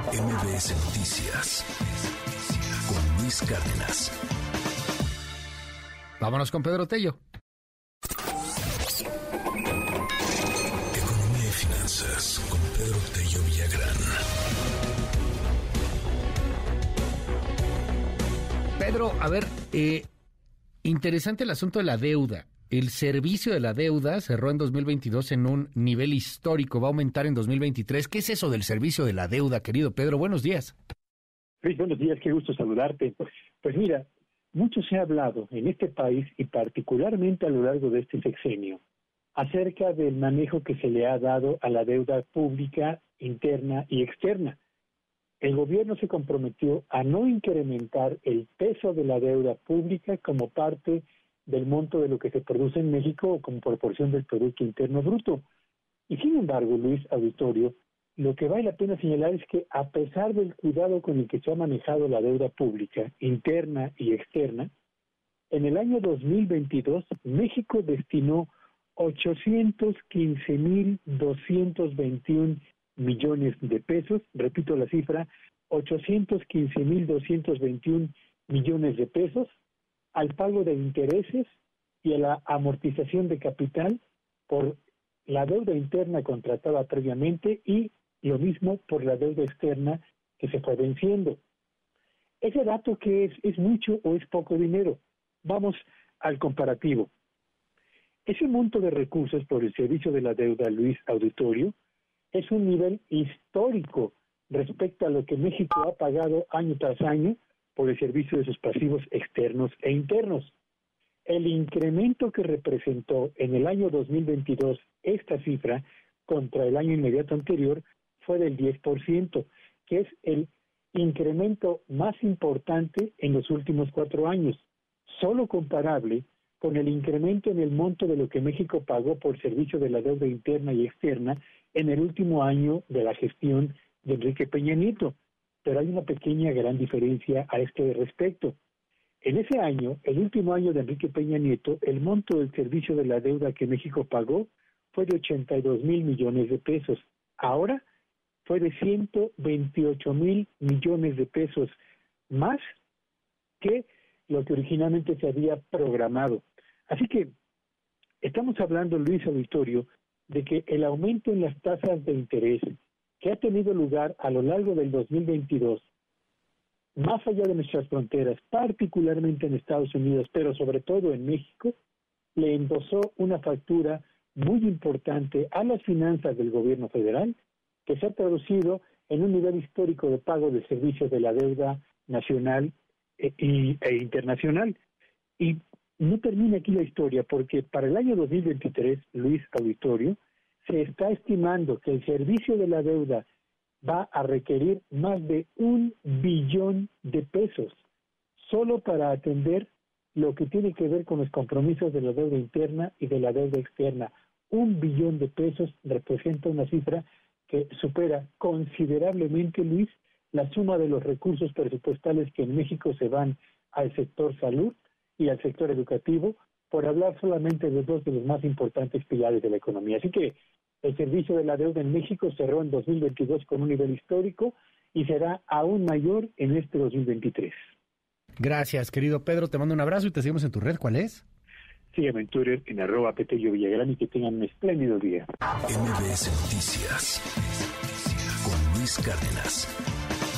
MBS Noticias con Luis Cárdenas. Vámonos con Pedro Tello. Economía y finanzas con Pedro Tello Villagrán. Pedro, a ver, eh, interesante el asunto de la deuda. El servicio de la deuda cerró en 2022 en un nivel histórico, va a aumentar en 2023. ¿Qué es eso del servicio de la deuda, querido Pedro? Buenos días. Luis, buenos días, qué gusto saludarte. Pues mira, mucho se ha hablado en este país y particularmente a lo largo de este sexenio acerca del manejo que se le ha dado a la deuda pública interna y externa. El gobierno se comprometió a no incrementar el peso de la deuda pública como parte del monto de lo que se produce en México como proporción del Producto Interno Bruto. Y sin embargo, Luis Auditorio, lo que vale la pena señalar es que a pesar del cuidado con el que se ha manejado la deuda pública, interna y externa, en el año 2022 México destinó 815.221 millones de pesos, repito la cifra, 815.221 millones de pesos al pago de intereses y a la amortización de capital por la deuda interna contratada previamente y lo mismo por la deuda externa que se fue venciendo. Ese dato que es, es mucho o es poco dinero. Vamos al comparativo. Ese monto de recursos por el servicio de la deuda, Luis Auditorio, es un nivel histórico respecto a lo que México ha pagado año tras año por el servicio de sus pasivos externos e internos. El incremento que representó en el año 2022 esta cifra contra el año inmediato anterior fue del 10%, que es el incremento más importante en los últimos cuatro años, solo comparable con el incremento en el monto de lo que México pagó por servicio de la deuda interna y externa en el último año de la gestión de Enrique Peña Nieto, pero hay una pequeña gran diferencia a este respecto. En ese año, el último año de Enrique Peña Nieto, el monto del servicio de la deuda que México pagó fue de 82 mil millones de pesos. Ahora fue de 128 mil millones de pesos más que lo que originalmente se había programado. Así que estamos hablando, Luis Auditorio, de que el aumento en las tasas de interés que ha tenido lugar a lo largo del 2022, más allá de nuestras fronteras, particularmente en Estados Unidos, pero sobre todo en México, le endosó una factura muy importante a las finanzas del gobierno federal, que se ha traducido en un nivel histórico de pago de servicios de la deuda nacional e, e internacional. Y no termina aquí la historia, porque para el año 2023, Luis Auditorio, se está estimando que el servicio de la deuda va a requerir más de un billón de pesos solo para atender lo que tiene que ver con los compromisos de la deuda interna y de la deuda externa. Un billón de pesos representa una cifra que supera considerablemente, Luis, la suma de los recursos presupuestales que en México se van al sector salud y al sector educativo, por hablar solamente de dos de los más importantes pilares de la economía. Así que el servicio de la deuda en México cerró en 2022 con un nivel histórico y será aún mayor en este 2023. Gracias, querido Pedro. Te mando un abrazo y te seguimos en tu red. ¿Cuál es? Sígueme en Twitter en arroba Petello Villagrán y que tengan un espléndido día. MBS Noticias con Luis Cárdenas.